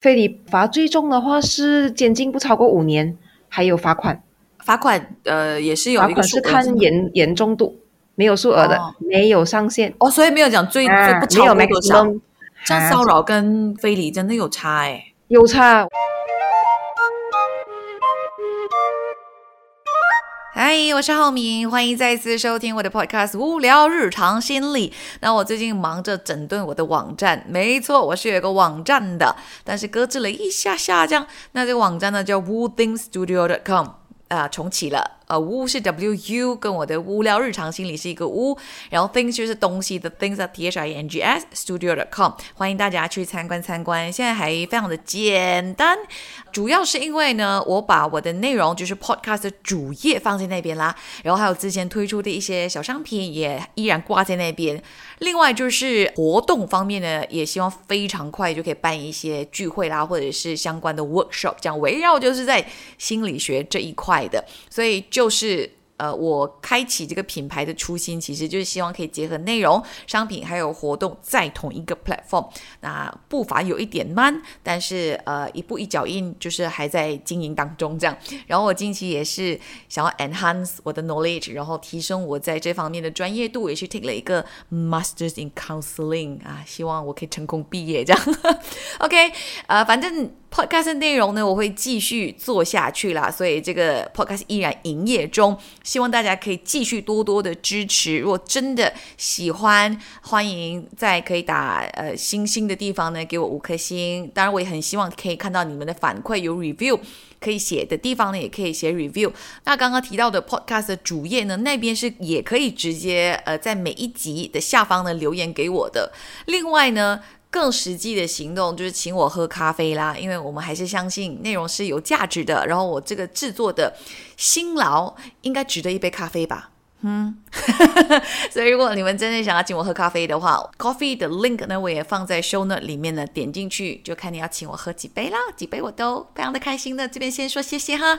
非礼罚最重的话是监禁不超过五年，还有罚款。罚款呃也是有一个罚款是看严严重度，没有数额的，哦没有上限。哦，所以没有讲最、啊最不超有过多少。样骚扰跟非礼真的有差哎。有差。嗨，我是浩明，欢迎再次收听我的 podcast《无聊日常心理》。那我最近忙着整顿我的网站，没错，我是有个网站的，但是搁置了一下下，降。那这个网站呢叫 woothingsstudio.com 啊、重启了。呃，无是 W U，跟我的无聊日常心理是一个无，然后 things 就是东西的 things 啊 T H I N G S studio dot com，欢迎大家去参观参观。现在还非常的简单，主要是因为呢，我把我的内容就是 podcast 的主页放在那边啦，然后还有之前推出的一些小商品也依然挂在那边。另外就是活动方面呢，也希望非常快就可以办一些聚会啦，或者是相关的 workshop，这样围绕就是在心理学这一块的，所以就就是。呃，我开启这个品牌的初心，其实就是希望可以结合内容、商品还有活动在同一个 platform。那步伐有一点慢，但是呃，一步一脚印，就是还在经营当中这样。然后我近期也是想要 enhance 我的 knowledge，然后提升我在这方面的专业度，也去 take 了一个 masters in counseling 啊，希望我可以成功毕业这样。OK，呃，反正 podcast 内容呢，我会继续做下去啦，所以这个 podcast 依然营业中，希望大家可以继续多多的支持。如果真的喜欢，欢迎在可以打呃星星的地方呢给我五颗星。当然，我也很希望可以看到你们的反馈，有 review 可以写的地方呢，也可以写 review。那刚刚提到的 podcast 的主页呢，那边是也可以直接呃在每一集的下方呢留言给我的。另外呢。更实际的行动就是请我喝咖啡啦，因为我们还是相信内容是有价值的，然后我这个制作的辛劳应该值得一杯咖啡吧。嗯，所以如果你们真的想要请我喝咖啡的话，coffee 的 link 呢我也放在 show note 里面呢，点进去就看你要请我喝几杯啦，几杯我都非常的开心的。这边先说谢谢哈。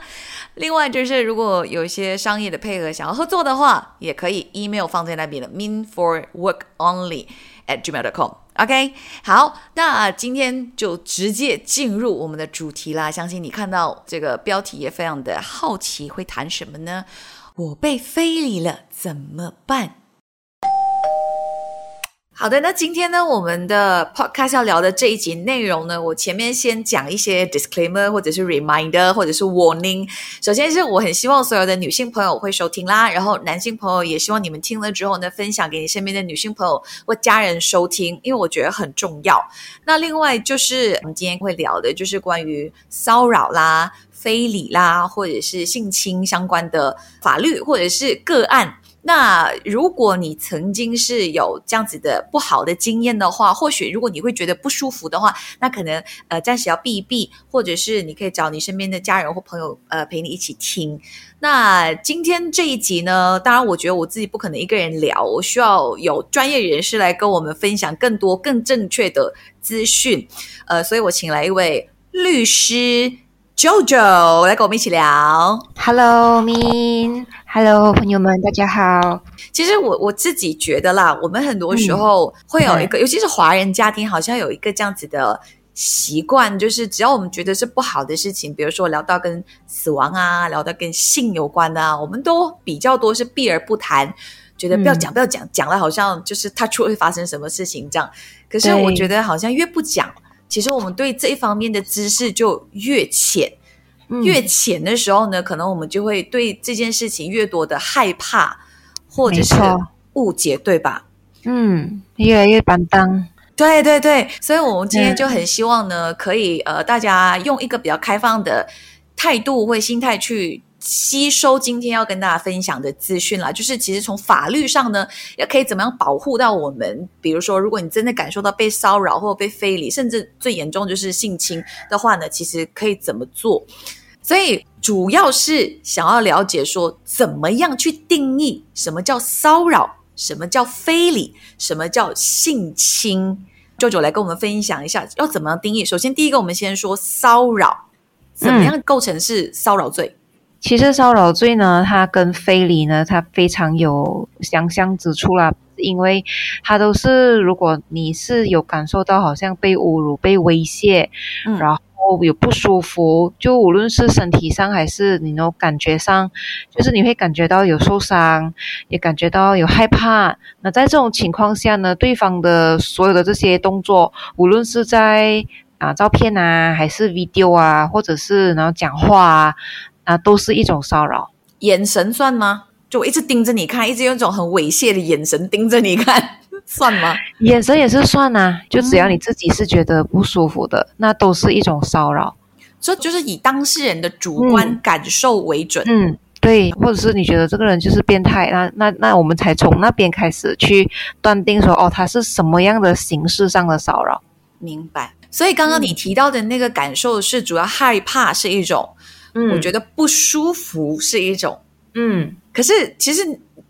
另外就是如果有一些商业的配合想要合作的话，也可以 email 放在那边的 mean for work only at gmail.com。OK，好，那今天就直接进入我们的主题啦。相信你看到这个标题也非常的好奇，会谈什么呢？我被非礼了怎么办？好的，那今天呢，我们的 podcast 要聊的这一集内容呢，我前面先讲一些 disclaimer 或者是 reminder 或者是 warning。首先是我很希望所有的女性朋友会收听啦，然后男性朋友也希望你们听了之后呢，分享给你身边的女性朋友或家人收听，因为我觉得很重要。那另外就是我们今天会聊的就是关于骚扰啦、非礼啦，或者是性侵相关的法律或者是个案。那如果你曾经是有这样子的不好的经验的话，或许如果你会觉得不舒服的话，那可能呃暂时要避一避，或者是你可以找你身边的家人或朋友呃陪你一起听。那今天这一集呢，当然我觉得我自己不可能一个人聊，我需要有专业人士来跟我们分享更多更正确的资讯。呃，所以我请来一位律师 JoJo 来跟我们一起聊。Hello, Min. Hello，朋友们，大家好。其实我我自己觉得啦，我们很多时候会有一个，尤其是华人家庭，好像有一个这样子的习惯，就是只要我们觉得是不好的事情，比如说聊到跟死亡啊，聊到跟性有关的啊，我们都比较多是避而不谈，觉得不要讲，不要讲，讲了好像就是他出会发生什么事情这样。可是我觉得好像越不讲，其实我们对这一方面的知识就越浅。嗯越浅的时候呢，可能我们就会对这件事情越多的害怕，或者是误解，对吧？嗯，越来越板当。对对对，所以我们今天嗯就很希望呢，可以呃，大家用一个比较开放的态度或心态去吸收今天要跟大家分享的资讯啦。就是其实从法律上呢，也可以怎么样保护到我们？比如说，如果你真的感受到被骚扰或被非礼，甚至最严重就是性侵的话呢，其实可以怎么做？所以主要是想要了解说，怎么样去定义什么叫骚扰，什么叫非礼，什么叫性侵。舅舅来跟我们分享一下，要怎么样定义？首先，第一个，我们先说骚扰，怎么样构成是骚扰罪？其实骚扰罪呢，它跟非礼呢，它非常有相像之处啦。因为它都是如果你是有感受到好像被侮辱、被威胁，嗯然后有不舒服，就无论是身体上还是你那感觉上，就是你会感觉到有受伤，也感觉到有害怕。那在这种情况下呢，对方的所有的这些动作，无论是在啊照片啊，还是 video 啊，或者是然后讲话啊，啊都是一种骚扰。眼神算吗？就我一直盯着你看，一直用一种很猥亵的眼神盯着你看，算吗？眼神也是算啊，就只要你自己是觉得不舒服的，那都是一种骚扰。所以就是以当事人的主观感受为准。嗯，对，或者是你觉得这个人就是变态，那那那我们才从那边开始去断定说，哦，他是什么样的形式上的骚扰。明白。所以刚刚你提到的那个感受是主要害怕是一种，嗯我觉得不舒服是一种。嗯，可是其实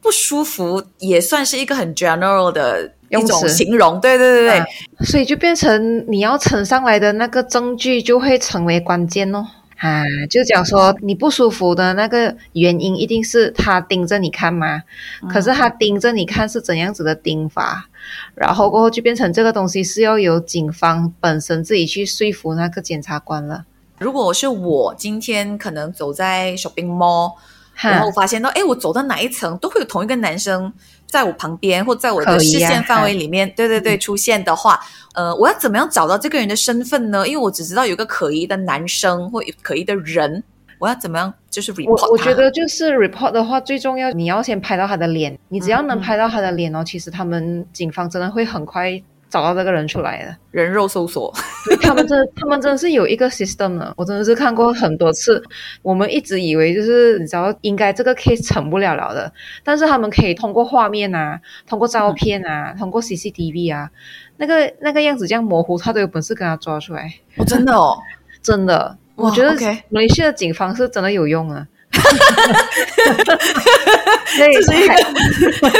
不舒服也算是一个很 general 的一种形容，对对对对，啊所以就变成你要呈上来的那个证据就会成为关键哦。啊，就讲说你不舒服的那个原因，一定是他盯着你看吗。可是他盯着你看是怎样子的盯法，然后过后就变成这个东西是要由警方本身自己去说服那个检察官了。如果是我今天可能走在 shopping mall，然后我，发现到，哎，我走到哪一层都会有同一个男生在我旁边或在我的视线范围里面，对对对，出现的话，呃，我要怎么样找到这个人的身份呢？因为我只知道有一个可疑的男生或可疑的人，我要怎么样就是 report 我我觉得就是 report 的话，最重要你要先拍到他的脸，你只要能拍到他的脸哦，其实他们警方真的会很快找到这个人出来的。人肉搜索，他们真的，他们真的是有一个 system 的，我真的是看过很多次。我们一直以为就是你知道，应该这个 case 成不了了的，但是他们可以通过画面啊，通过照片啊，通过 CCTV 啊，那个那个样子这样模糊，他都有本事跟他抓出来。哦真的哦，真的，我觉得 OK 马来西亚的警方是真的有用啊。对，这是一个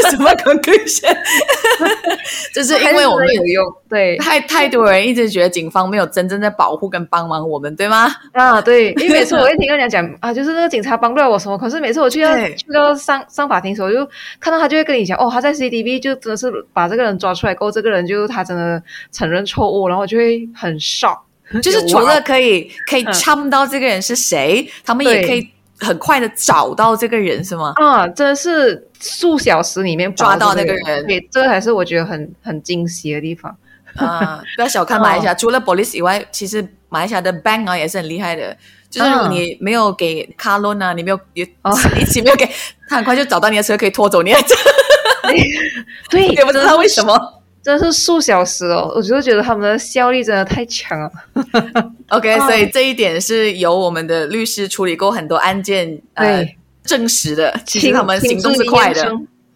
什么 conclusion？就是因为我们有用，对太太多人一直觉得警方没有真正在保护跟帮忙我们，对吗？啊，对，因为每次我会听人家讲啊，就是那个警察帮不了我什么，可是每次我去到对去到上上法庭的时候，我就看到他就会跟你讲，哦，他在 CDB 就真的是把这个人抓出来过后，这个人就他真的承认错误，然后我就会很 shock，就是除了可以可以嗯참到这个人是谁，他们也可以很快的找到这个人，是吗？啊，真的是数小时里面抓到那个人对，这个还是我觉得很很惊喜的地方。啊，不要小看马来西亚，除了 police 以外，其实马来西亚的 bank 啊也是很厉害的。就是如果你没有给 car loan 啊，你没有也哦 一起没有给，他很快就找到你的车，可以拖走你的车，对，也不知道为什么。真的是数小时哦，我就觉得他们的效率真的太强了。OK，、哦所以这一点是由我们的律师处理过很多案件，呃对，证实的。其实他们行动是快的。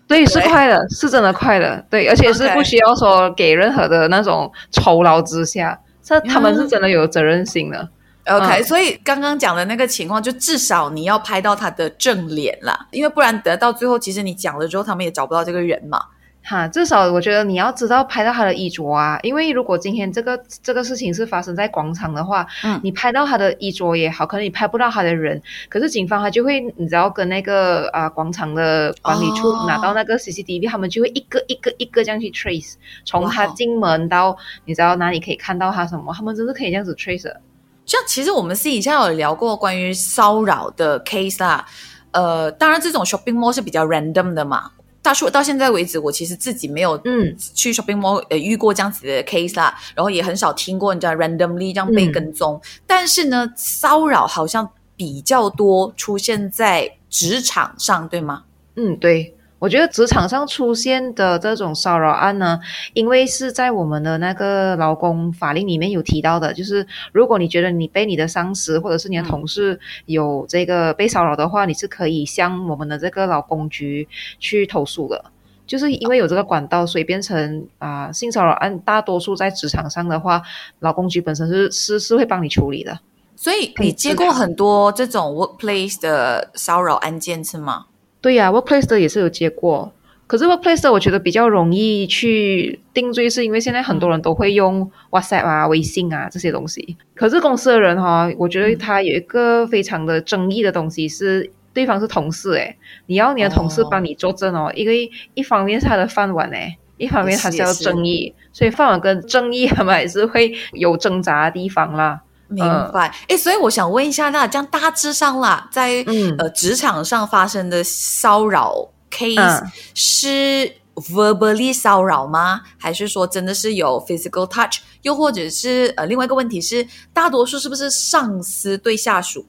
对，是快的，是真的快的，对，而且是不需要说给任何的那种酬劳之下，这他们嗯是真的有责任心的。OK，、嗯所以刚刚讲的那个情况，就至少你要拍到他的正脸啦，因为不然得到最后，其实你讲了之后，他们也找不到这个人嘛。哈，至少我觉得你要知道拍到他的衣着啊，因为如果今天这个这个事情是发生在广场的话，嗯你拍到他的衣着也好，可能你拍不到他的人，可是警方他就会，你知道跟那个啊、广场的管理处哦拿到那个 CCTV，、他们就会一个一个一个这样去 trace，从他哇进门到你知道哪里可以看到他什么，他们真是可以这样子 trace 的。像其实我们私底下有聊过关于骚扰的 case 啦，呃，当然这种 shopping mall 是比较 random 的嘛。大叔到现在为止，我其实自己没有嗯去 shopping mall 呃遇过这样子的 case 啦，然后也很少听过人家 randomly 这样被嗯跟踪。但是呢，骚扰好像比较多出现在职场上，对吗？嗯，对。我觉得职场上出现的这种骚扰案呢，因为是在我们的那个劳工法令里面有提到的，就是如果你觉得你被你的上司或者是你的同事有这个被骚扰的话，你是可以向我们的这个劳工局去投诉的。就是因为有这个管道，所以变成啊、性骚扰案大多数在职场上的话，劳工局本身是是是会帮你处理的。所以你接过很多这种 workplace 的骚扰案件是吗？对呀、w o r k p l a c e 的也是有接过，可是 workplace 的我觉得比较容易去定罪，是因为现在很多人都会用 WhatsApp 啊、微信啊这些东西。可是公司的人哈、我觉得他有一个非常的争议的东西是，对方是同事诶，你要你的同事哦帮你作证哦，因为一方面是他的饭碗诶，一方面他是要也是正义，所以饭碗跟正义他们还是会有挣扎的地方啦。明白。哎、所以我想问一下，那这样大致上啦，在、嗯呃职场上发生的骚扰 case、嗯是 verbally 骚扰吗？还是说真的是有 physical touch？又或者是呃另外一个问题是，大多数是不是上司对下属？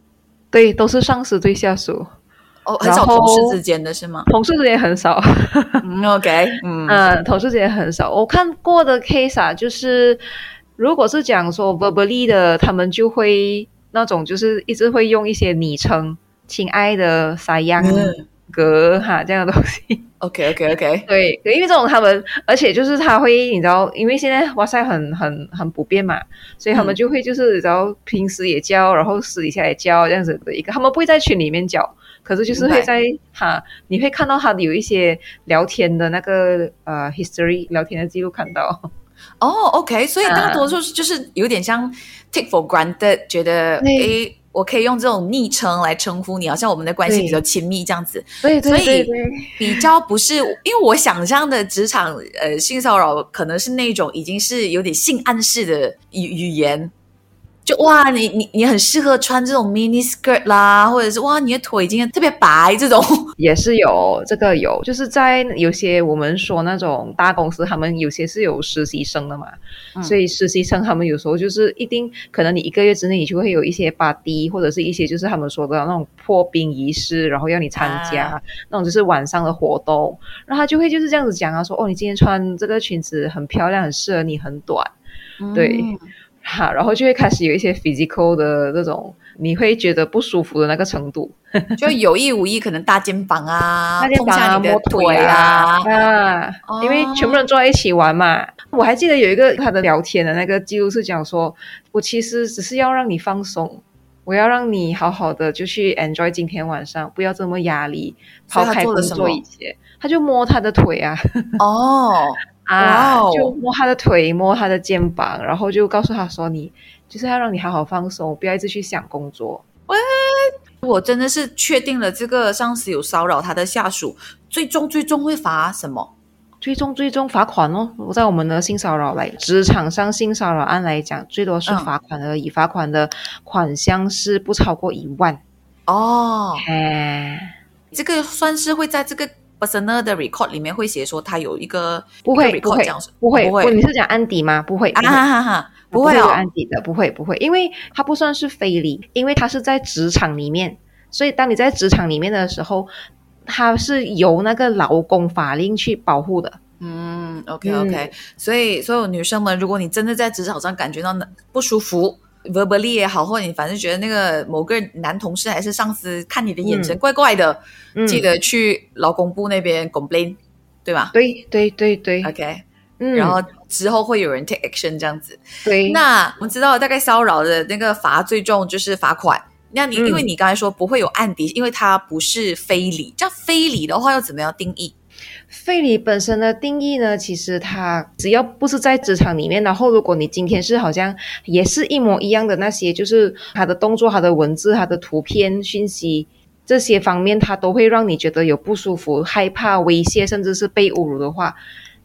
对，都是上司对下属，哦，很少同事之间的是吗？同事之间很少。嗯，OK，嗯嗯，同事之间很少。我看过的 case 啊，就是如果是讲说 verbally 的，他们就会那种就是一直会用一些昵称，亲爱的、撒样、嗯。哥哈这样的东西。，OK OK OK，对，因为这种他们，而且就是他会，你知道，因为现在哇塞很很很普遍嘛，所以他们嗯。就会就是，然后平时也教，然后私底下也教这样子的一个，他们不会在群里面教，可是就是会在哈，你会看到他有一些聊天的那个呃 history 聊天的记录看到，哦，OK，所以大多数是就是有点像 take for granted，觉得诶，我可以用这种昵称来称呼你，好像我们的关系比较亲密这样子。对所以对对对，比较不是，因为我想象的职场呃性骚扰可能是那种已经是有点性暗示的语语言，就哇你你你很适合穿这种 mini skirt 啦，或者是哇你的腿今天特别白这种，也是有这个有，就是在有些我们说那种大公司，他们有些是有实习生的嘛，嗯。所以实习生他们有时候就是一定可能你一个月之内你就会有一些 party 或者是一些就是他们说的那种破冰仪式，然后要你参加、啊。那种就是晚上的活动，然后他就会就是这样子讲啊，说哦你今天穿这个裙子很漂亮，很适合你，很短。对。嗯哈，然后就会开始有一些 physical 的那种，你会觉得不舒服的那个程度。就有意无意可能搭肩膀啊，大家碰下你摸腿啊啊，因为全部人坐在一起玩嘛。我还记得有一个他的聊天的那个记录是讲说，我其实只是要让你放松，我要让你好好的就去 enjoy 今天晚上，不要这么压力，抛开工作一切。他就摸他的腿啊 哦，哇啊哦，就摸他的腿，摸他的肩膀，然后就告诉他说你。就是要让你好好放松，不要一直去想工作。我真的是确定了这个上司有骚扰他的下属，最终最终会罚什么？最终最终罚款哦！我在我们的性骚扰来职场上性骚扰案来讲，最多是嗯罚款而已，罚款的款项是不超过一万。哦，哎，这个算是会在这个 personal 的 record 里面会写说他有一个不会 record 会这样子不会。不会。你是讲安迪吗？不会啊哈哈哈，不会有会哦，案底的，不会不会，因为它不算是非礼，因为它是在职场里面，所以当你在职场里面的时候，它是由那个劳工法令去保护的。嗯，OK OK，、所以所有女生们，如果你真的在职场上感觉到不舒服，verbally 也好，或者你反正觉得那个某个男同事还是上司看你的眼神怪怪的，嗯，记得去劳工部那边 complain，对吧对对对对，？OK，、嗯，然后之后会有人 take action 这样子。对，那我们知道，大概骚扰的那个罚最重就是罚款。那你、嗯因为你刚才说不会有案底，因为它不是非礼。这样非礼的话，要怎么样定义？非礼本身的定义呢，其实它只要不是在职场里面，然后如果你今天是好像也是一模一样的那些，就是他的动作、他的文字、他的图片、讯息这些方面，它都会让你觉得有不舒服、害怕、威胁，甚至是被侮辱的话，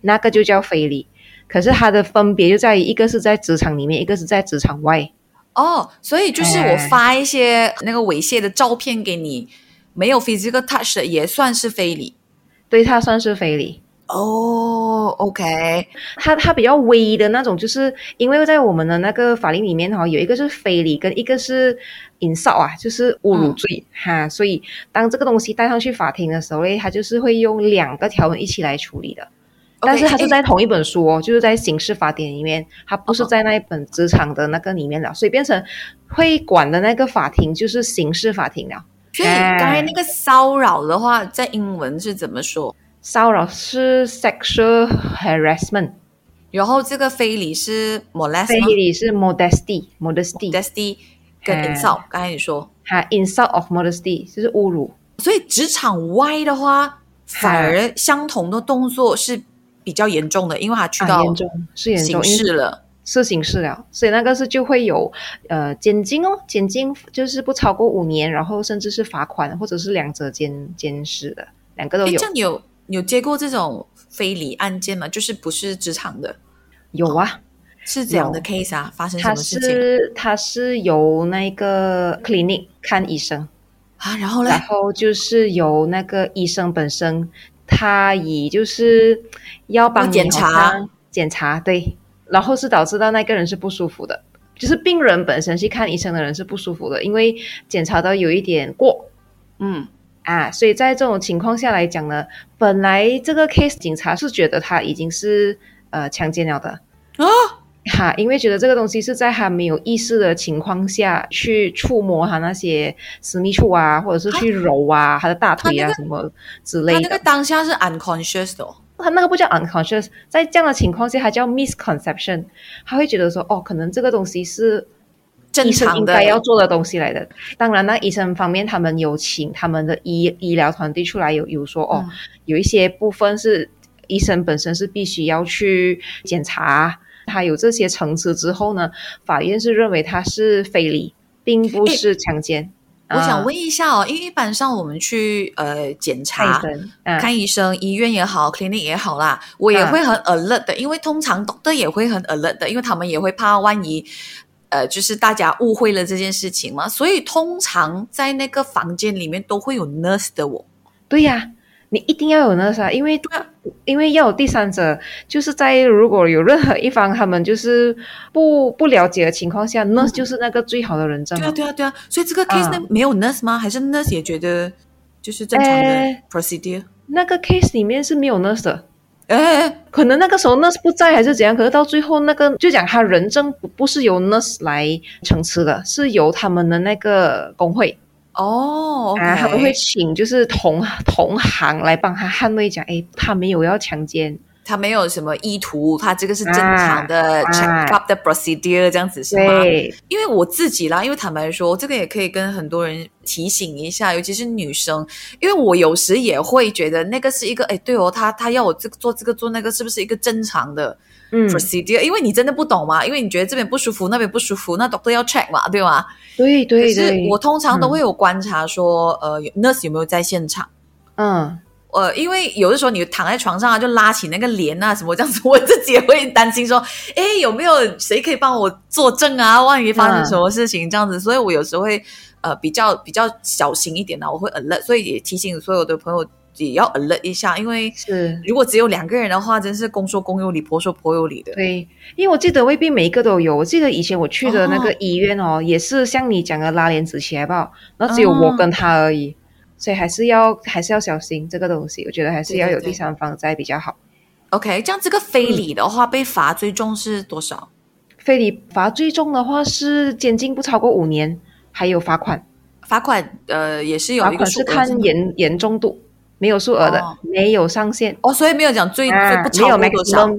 那个就叫非礼。可是它的分别就在于，一个是在职场里面，一个是在职场外。哦，所以就是我哎发一些那个猥亵的照片给你，没有 physical touch 的也算是非礼。对它算是非礼。哦，OK，它它比较微的那种，就是因为在我们的那个法令里面哈，有一个是非礼，跟一个是 insult 啊，就是侮辱罪、哈。所以当这个东西带上去法庭的时候嘞，它就是会用两个条文一起来处理的。但是它是在同一本书哦，就是在刑事法典里面，它不是在那一本职场的那个里面了，所以变成会管的那个法庭就是刑事法庭了。所以刚才那个骚扰的话，在英文是怎么说？骚扰是 sexual harassment，然后这个非礼是 molest 非吗礼是 modesty，modesty，？modesty 跟哎 insult，刚才你说。哈，insult of modesty 就是侮辱。所以职场外的话，反而相同的动作是比较严重的，因为它去啊，到严重是严刑重，因为事了。是刑事了，所以那个是就会有呃监禁哦，监禁就是不超过五年，然后甚至是罚款或者是两者监监视的，两个都有诶这。样你有你有接过这种非礼案件吗？就是不是职场的，有啊，是怎样的 case 啊？发生什他么事情是他是由那个 clinic 看医生，啊？然后呢然，后就是由那个医生本身，他以就是要帮你检查检查对，然后是导致到那个人是不舒服的，就是病人本身去看医生的人是不舒服的，因为检查到有一点过。嗯，啊，所以在这种情况下来讲呢，本来这个 case 警察是觉得他已经是呃强奸了的。啊，哈，因为觉得这个东西是在他没有意识的情况下去触摸他那些私密处啊，或者是去揉啊他的大腿啊那个什么之类的。他那个当下是 unconscious 的、哦，他那个不叫 unconscious，在这样的情况下，他叫 misconception，他会觉得说，哦，可能这个东西是正常的应该要做的东西来的。当然，那医生方面，他们有请他们的医医疗团队出来有有说，哦，嗯有一些部分是医生本身是必须要去检查。他有这些层次之后呢，法院是认为他是非礼，并不是强奸。我想啊问一下哦，因为一般上我们去呃检看查看医生，医院也好，clinic 也好啦，我也会很 alert 的，因为通常 doctor 也会很 alert 的，因为他们也会怕万一，呃，就是大家误会了这件事情嘛，所以通常在那个房间里面都会有 nurse 的我。对呀、你一定要有那啥，因为因为要有第三者，就是在如果有任何一方他们就是不不了解的情况下，nurse 就是那个最好的人证对啊，对啊，对啊，所以这个 case 呢、没有 nurse 吗？还是 nurse 也觉得就是正常的呃 procedure？那个 case 里面是没有 nurse 的，哎、可能那个时候 nurse 不在还是怎样，可是到最后那个就讲他人证不不是由 nurse 来承持的，是由他们的那个工会哦他们会请就是同同行来帮他捍卫，讲哎他没有要强奸，他没有什么意图，他这个是正常的啊 check up 的 procedure 这样子是吗？对，因为我自己啦，因为坦白说，这个也可以跟很多人提醒一下，尤其是女生，因为我有时也会觉得那个是一个，哎，对哦，他他要我这个做这个做那个，是不是一个正常的嗯，procedure？、因为你真的不懂嘛，因为你觉得这边不舒服，那边不舒服，那 doctor 要 check 嘛，对吗？对对可是，我通常都会有观察说，呃有，nurse 有没有在现场？嗯。呃，因为有的时候你躺在床上啊，就拉起那个帘啊什么这样子，我自己也会担心说，哎，有没有谁可以帮我作证啊？万一发生什么事情这样子，所以我有时候会呃比较比较小心一点呢、我会 alert，所以也提醒所有的朋友也要 alert 一下，因为是如果只有两个人的话，真是公说公有理，婆说婆有理的。对，因为我记得未必每一个都有。我记得以前我去的那个哦医院哦，也是像你讲的拉帘子起来吧，然后只有我跟他而已，所以还是要还是要小心这个东西。我觉得还是要有第三方在比较好。OK，这样这个非礼的话，被罚最重是多少？非礼罚最重的话是监禁不超过五年，还有罚款。罚款呃也是有罚款是看吗严严重度，没有数额的，哦没有上限。哦，所以没有讲最、啊最不超没有过多少。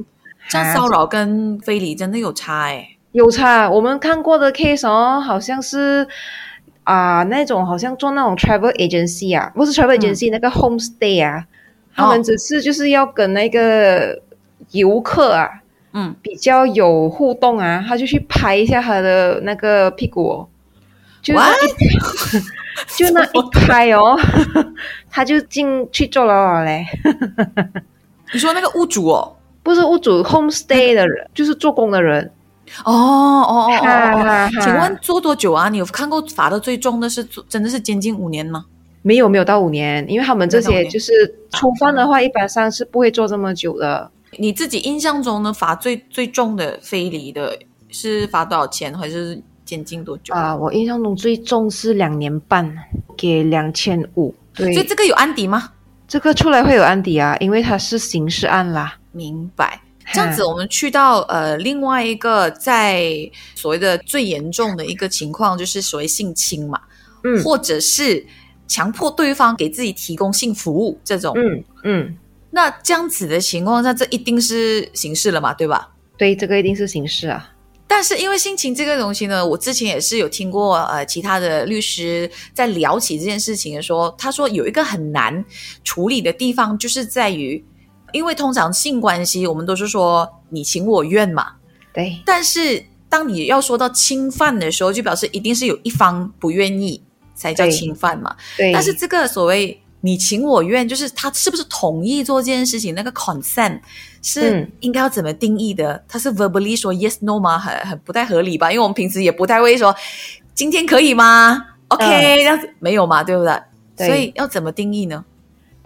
样骚扰跟非礼真的有差哎、有差，我们看过的 case 哦，好像是啊、那种好像做那种 travel agency 啊，不是 travel agency、那个 homestay 啊，他们只是就是要跟那个游客啊嗯，比较有互动啊，他就去拍一下他的那个屁股、哦，就那一 就那一拍哦，他就进去坐牢了嘞。你说那个屋主哦，不是屋主 homestay 的人，就是做工的人。哦哦哦哦请问做多久啊？你有看过罚的最重的是做真的是监禁五年吗？没有没有到五年，因为他们这些就是初犯的话，一般上是不会做这么久的。你自己印象中呢，罚最最重的非礼的是罚多少钱，还是监禁多久？啊，我印象中最重是两年半，给两千五。对，所以这个有案底吗？这个出来会有案底啊，因为它是刑事案啦。明白。这样子，我们去到呃另外一个在所谓的最严重的一个情况，就是所谓性侵嘛，嗯或者是强迫对方给自己提供性服务这种。嗯嗯，那这样子的情况下，这一定是刑事了嘛，对吧？对，这个一定是刑事啊。但是因为性侵这个东西呢，我之前也是有听过呃其他的律师在聊起这件事情的时候，他说有一个很难处理的地方，就是在于，因为通常性关系我们都是说你情我愿嘛，对但是当你要说到侵犯的时候，就表示一定是有一方不愿意才叫侵犯嘛。对，但是这个所谓你情我愿，就是他是不是同意做这件事情，那个 consent 是嗯应该要怎么定义的？他是 verbally 说 yes no 吗？很很不太合理吧？因为我们平时也不太会说今天可以吗？OK，、嗯这样子没有嘛，对不对？对所以要怎么定义呢？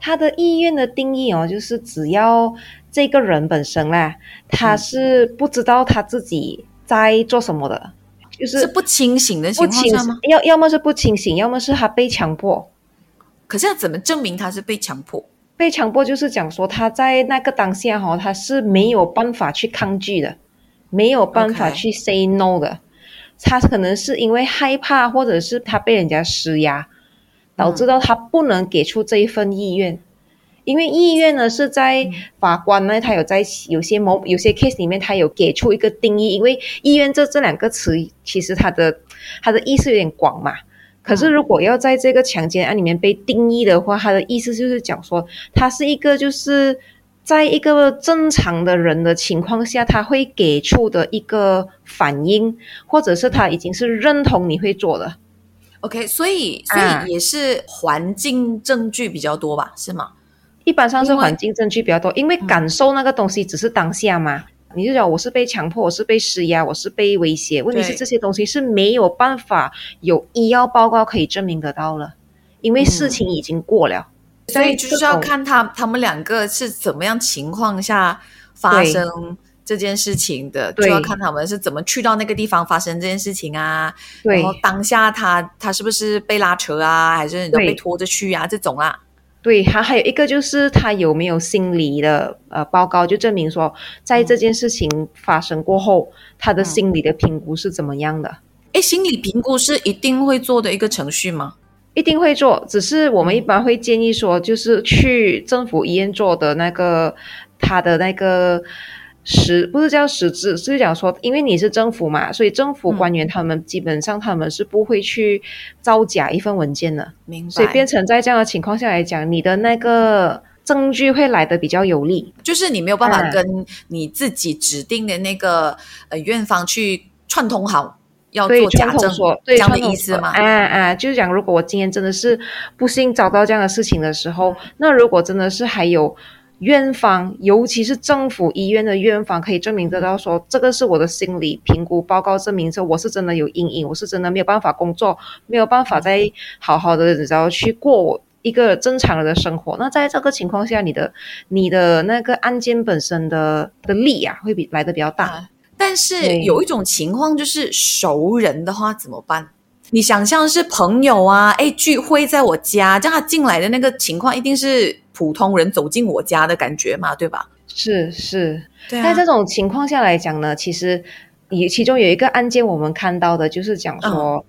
他的意愿的定义哦，就是只要这个人本身啦，他嗯是不知道他自己在做什么的，就是是不清醒的不清情况下吗？要要么是不清醒，要么是他被强迫。可是要怎么证明他是被强迫？被强迫就是讲说他在那个当下哈、哦，他是没有办法去抗拒的，没有办法去 say no 的。他可能是因为害怕，或者是他被人家施压，导致到他不能给出这一份意愿。因为意愿呢是在法官呢，他有在有些某有些 case 里面，他有给出一个定义。因为意愿这这两个词，其实它的它的意思有点广嘛。可是如果要在这个强奸案里面被定义的话，它的意思就是讲说，它是一个就是在一个正常的人的情况下，他会给出的一个反应，或者是他已经是认同你会做的。OK，所以所啊以也是环境证据比较多吧？是吗？一般上是环境证据比较多，因为感受那个东西只是当下嘛。你就讲我是被强迫，我是被施压，我是被威胁。问题是这些东西是没有办法有医药报告可以证明得到了，因为事情已经过了。所以就是要看他他们两个是怎么样情况下发生这件事情的，就要看他们是怎么去到那个地方发生这件事情啊。对然后当下他他是不是被拉扯啊，还是被拖着去啊？这种啊，对，还还有一个就是他有没有心理的呃报告，就证明说在这件事情发生过后，他的心理的评估是怎么样的。哎，心理评估是一定会做的一个程序吗？一定会做，只是我们一般会建议说，就是去政府医院做的那个他的那个实不是叫实质，是讲说，因为你是政府嘛，所以政府官员他们基本上他们是不会去造假一份文件的，明白。所以变成在这样的情况下来讲，你的那个证据会来的比较有利。就是你没有办法嗯跟你自己指定的那个呃院方去串通好，要，做假证说，对，这样的意思吗？啊啊，就是讲，如果我今天真的是不幸遭到这样的事情的时候，那如果真的是还有院方，尤其是政府医院的院方，可以证明得到说，这个是我的心理评估报告证明说我是真的有阴影，我是真的没有办法工作，没有办法再好好的然后去过我。一个正常人的生活，那在这个情况下，你的你的那个案件本身的的力啊，会比来的比较大。啊但是有一种情况就是熟人的话怎么办？你想象是朋友啊，哎，聚会在我家，这样他进来的那个情况一定是普通人走进我家的感觉嘛，对吧？是是，在这种情况下来讲呢，其实有其中有一个案件我们看到的，就是讲说，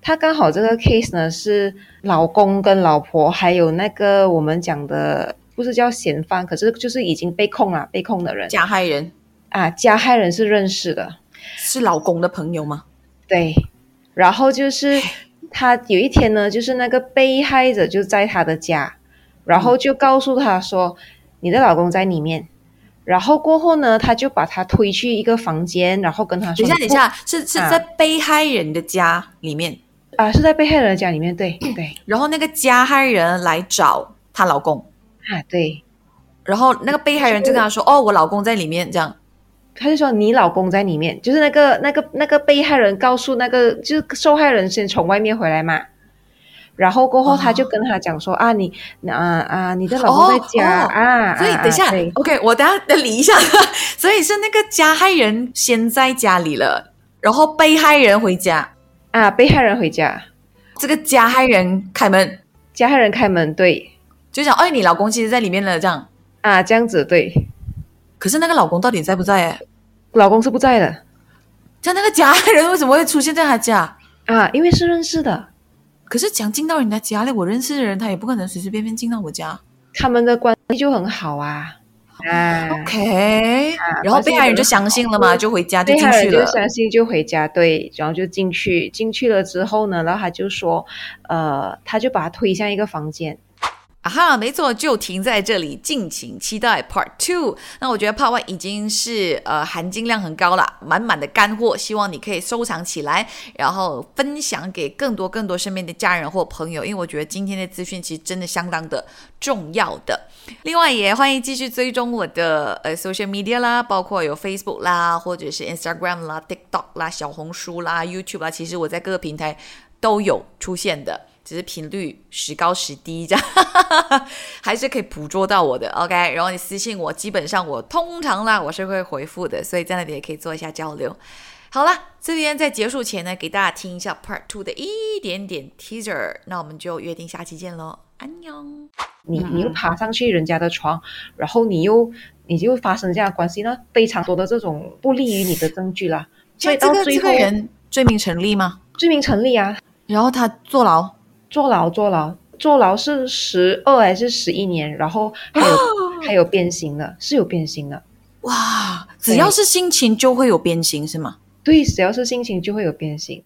他刚好这个 case 呢是老公跟老婆，还有那个我们讲的不是叫嫌犯，可是就是已经被控了，被控的人。加害人。啊，加害人是认识的，是老公的朋友吗？对，然后就是他有一天呢，就是那个被害者就在他的家，然后就告诉他说，你的老公在里面。然后过后呢，他就把他推去一个房间，然后跟他说：“等一下，等一下，是是啊。在被害人的家里面，不啊，是在被害人的家里面，对。对。然后那个加害人来找她老公，啊，对，然后那个被害人就跟他说：“哦，我老公在里面。”这样。他就说你老公在里面，就是那个那个那个被害人告诉那个就是受害人先从外面回来嘛，然后过后哦他就跟他讲说、啊，你啊啊，你的老公在家、啊，啊所以等一下、啊 o k 我等一下理一下。所以是那个加害人先在家里了，然后被害人回家，啊，被害人回家，这个加害人开门加害人开门，对就讲：“哎，你老公其实在里面了。”这样，啊，这样子对，可是那个老公到底在不在？哎，老公是不在的像那个加害人为什么会出现在他家？啊，因为是认识的，可是讲进到人家家里，我认识的人他也不可能随随便便进到我家。他们的关系就很好啊，啊 OK，、然后被害人就相信了嘛，就回家就进去了。就相信就回家，对，然后就进去，进去了之后呢，然后他就说，呃，他就把他推向一个房间，啊哈，没错，就停在这里，敬请期待 Part Two。那我觉得 Part One 已经是呃含金量很高了，满满的干货，希望你可以收藏起来，然后分享给更多更多身边的家人或朋友，因为我觉得今天的资讯其实真的相当的重要的。另外也欢迎继续追踪我的呃 social media 啦，包括有 Facebook 啦，或者是 Instagram 啦、TikTok 啦、小红书啦、YouTube 啦，其实我在各个平台都有出现的。只是频率时高时低，这样 还是可以捕捉到我的。OK，然后你私信我，基本上我通常啦，我是会回复的，所以在那里也可以做一下交流。好了，这边在结束前呢，给大家听一下 Part Two 的一点点 Teaser，那我们就约定下期见喽，安妞。你你又爬上去人家的床，然后你又你就发生这样关系，呢非常多的这种不利于你的证据啦。所以到最后，人罪名成立吗？罪名成立啊，然后他坐牢。坐牢，坐牢，坐牢是十二还是十一年？然后还有还有变形的，是有变形的。哇，只要是心情就会有变形，是吗？对，只要是心情就会有变形。